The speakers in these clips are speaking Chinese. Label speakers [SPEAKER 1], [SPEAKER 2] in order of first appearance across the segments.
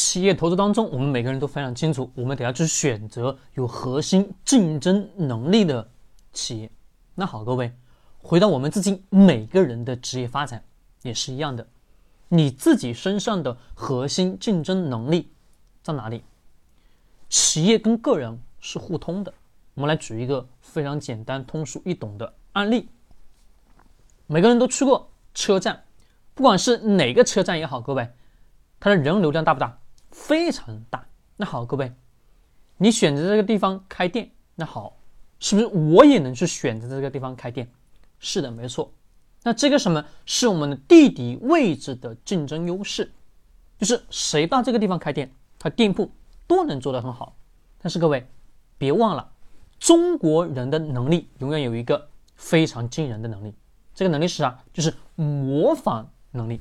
[SPEAKER 1] 企业投资当中，我们每个人都非常清楚，我们得要去选择有核心竞争能力的企业。那好，各位，回到我们自己每个人的职业发展也是一样的，你自己身上的核心竞争能力在哪里？企业跟个人是互通的。我们来举一个非常简单、通俗易懂的案例。每个人都去过车站，不管是哪个车站也好，各位，它的人流量大不大？非常大。那好，各位，你选择这个地方开店，那好，是不是我也能去选择这个地方开店？是的，没错。那这个什么是我们的地理位置的竞争优势？就是谁到这个地方开店，他店铺都能做得很好。但是各位，别忘了。中国人的能力永远有一个非常惊人的能力，这个能力是啥？就是模仿能力。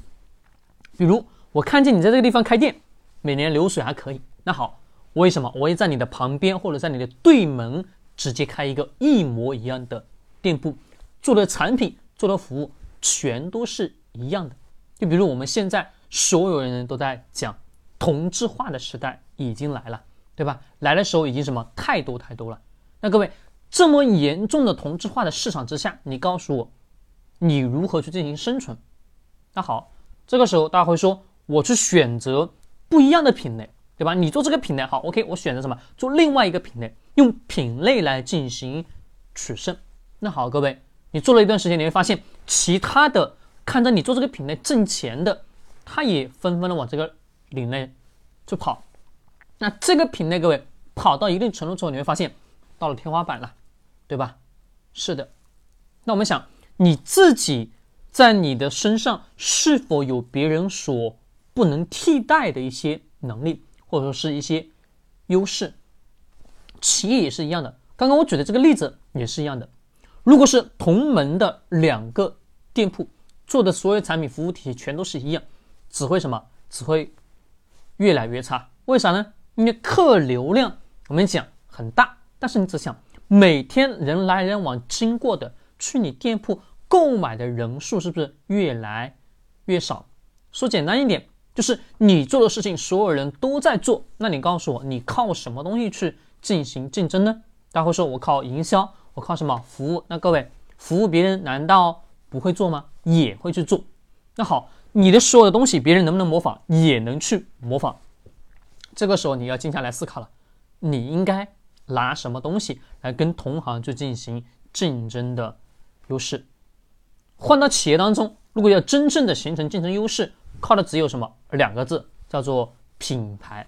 [SPEAKER 1] 比如我看见你在这个地方开店，每年流水还可以，那好，为什么我也在你的旁边或者在你的对门直接开一个一模一样的店铺，做的产品、做的服务全都是一样的？就比如我们现在所有人都在讲同质化的时代已经来了，对吧？来的时候已经什么太多太多了。那各位，这么严重的同质化的市场之下，你告诉我，你如何去进行生存？那好，这个时候大家会说，我去选择不一样的品类，对吧？你做这个品类好，OK，我选择什么？做另外一个品类，用品类来进行取胜。那好，各位，你做了一段时间，你会发现，其他的看着你做这个品类挣钱的，他也纷纷的往这个品类去跑。那这个品类，各位跑到一定程度之后，你会发现。到了天花板了，对吧？是的。那我们想，你自己在你的身上是否有别人所不能替代的一些能力，或者说是一些优势？企业也是一样的。刚刚我举的这个例子也是一样的。如果是同门的两个店铺做的所有产品服务体系全都是一样，只会什么？只会越来越差。为啥呢？因为客流量我们讲很大。但是你只想，每天人来人往经过的去你店铺购买的人数是不是越来越少？说简单一点，就是你做的事情所有人都在做，那你告诉我，你靠什么东西去进行竞争呢？大家会说我靠营销，我靠什么服务？那各位，服务别人难道不会做吗？也会去做。那好，你的所有的东西别人能不能模仿？也能去模仿。这个时候你要静下来思考了，你应该。拿什么东西来跟同行去进行竞争的优势？换到企业当中，如果要真正的形成竞争优势，靠的只有什么两个字，叫做品牌。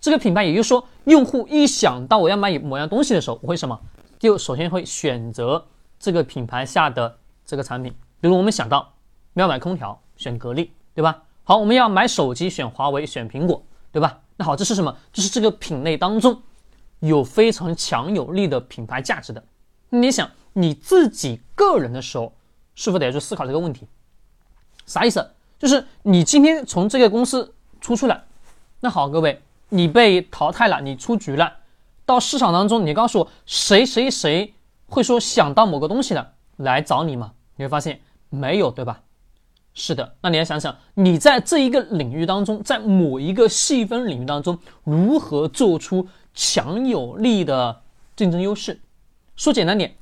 [SPEAKER 1] 这个品牌，也就是说，用户一想到我要买某样东西的时候，我会什么？就首先会选择这个品牌下的这个产品。比如我们想到要买空调，选格力，对吧？好，我们要买手机，选华为，选苹果，对吧？那好，这是什么？这是这个品类当中。有非常强有力的品牌价值的，你想你自己个人的时候，是否得去思考这个问题？啥意思？就是你今天从这个公司出去了，那好，各位，你被淘汰了，你出局了，到市场当中，你告诉我谁谁谁会说想到某个东西了来找你吗？你会发现没有，对吧？是的，那你要想想，你在这一个领域当中，在某一个细分领域当中，如何做出？强有力的竞争优势，说简单点，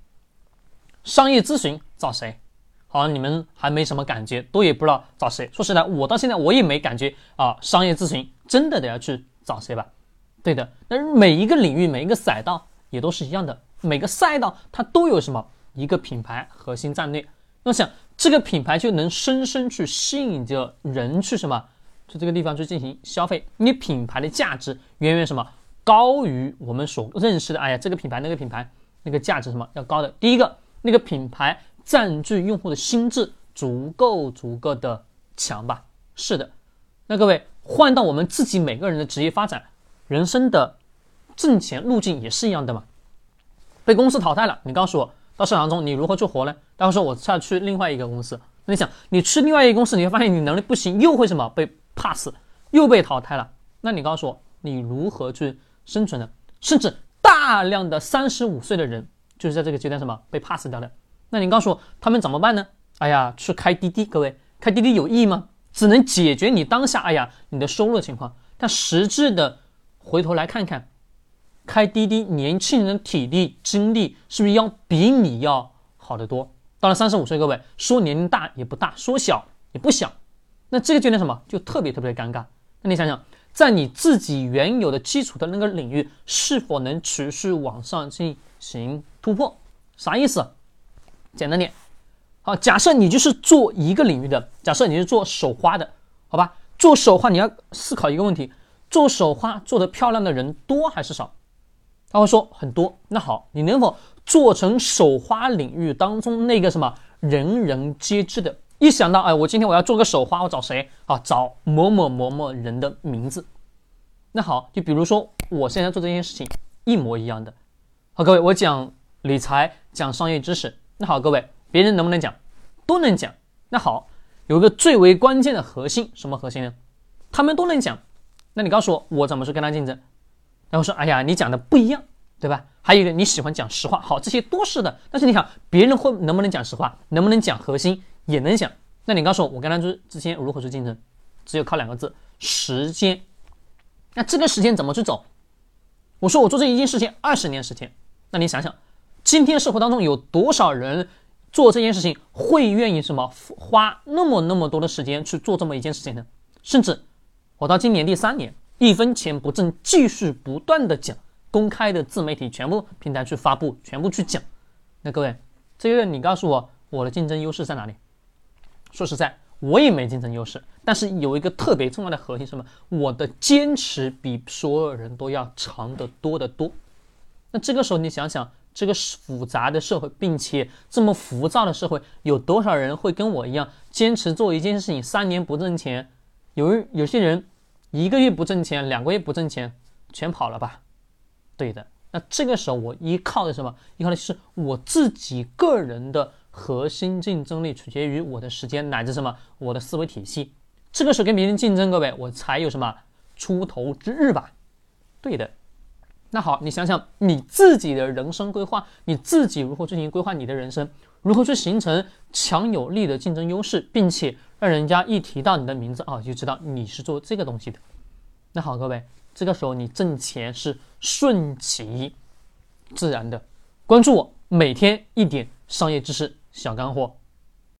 [SPEAKER 1] 商业咨询找谁？好像你们还没什么感觉，都也不知道找谁。说实在，我到现在我也没感觉啊，商业咨询真的得要去找谁吧？对的，那每一个领域、每一个赛道也都是一样的，每个赛道它都有什么一个品牌核心战略。那想这个品牌就能深深去吸引着人去什么，去这个地方去进行消费。你品牌的价值远远什么？高于我们所认识的，哎呀，这个品牌那个品牌那个价值什么要高的？第一个，那个品牌占据用户的心智足够足够的强吧？是的。那各位换到我们自己每个人的职业发展、人生的挣钱路径也是一样的嘛？被公司淘汰了，你告诉我，到市场中你如何去活呢？大家说我再去另外一个公司，那你想，你去另外一个公司，你会发现你能力不行，又会什么被 pass，又被淘汰了。那你告诉我，你如何去？生存呢，甚至大量的三十五岁的人，就是在这个阶段什么被 pass 掉的。那你告诉我他们怎么办呢？哎呀，去开滴滴，各位开滴滴有意义吗？只能解决你当下，哎呀，你的收入情况。但实质的回头来看看，开滴滴年轻人的体力精力是不是要比你要好得多？到了三十五岁，各位说年龄大也不大，说小也不小，那这个阶段什么就特别特别尴尬。那你想想，在你自己原有的基础的那个领域，是否能持续往上进行突破？啥意思？简单点，好，假设你就是做一个领域的，假设你是做手花的，好吧？做手花你要思考一个问题：做手花做得漂亮的人多还是少？他会说很多。那好，你能否做成手花领域当中那个什么人人皆知的？一想到哎，我今天我要做个手花，我找谁啊？找某某某某人的名字。那好，就比如说我现在做这件事情一模一样的。好，各位，我讲理财，讲商业知识。那好，各位，别人能不能讲？都能讲。那好，有个最为关键的核心，什么核心呢？他们都能讲。那你告诉我，我怎么去跟他竞争？然后说，哎呀，你讲的不一样，对吧？还有一个，你喜欢讲实话。好，这些都是的。但是你想，别人会能不能讲实话？能不能讲核心？也能讲。那你告诉我，我跟他之之间如何去竞争？只有靠两个字：时间。那这个时间怎么去走？我说我做这一件事情二十年时间。那你想想，今天社会当中有多少人做这件事情会愿意什么花那么那么多的时间去做这么一件事情呢？甚至我到今年第三年。一分钱不挣，继续不断的讲，公开的自媒体全部平台去发布，全部去讲。那各位，这个你告诉我，我的竞争优势在哪里？说实在，我也没竞争优势。但是有一个特别重要的核心，什么？我的坚持比所有人都要长得多得多。那这个时候你想想，这个复杂的社会，并且这么浮躁的社会，有多少人会跟我一样坚持做一件事情三年不挣钱？有有些人。一个月不挣钱，两个月不挣钱，全跑了吧？对的。那这个时候我依靠的什么？依靠的是我自己个人的核心竞争力，取决于我的时间乃至什么？我的思维体系。这个时候跟别人竞争，各位，我才有什么出头之日吧？对的。那好，你想想你自己的人生规划，你自己如何进行规划你的人生？如何去形成强有力的竞争优势，并且？让人家一提到你的名字啊，就知道你是做这个东西的。那好，各位，这个时候你挣钱是顺其自然的。关注我，每天一点商业知识小干货。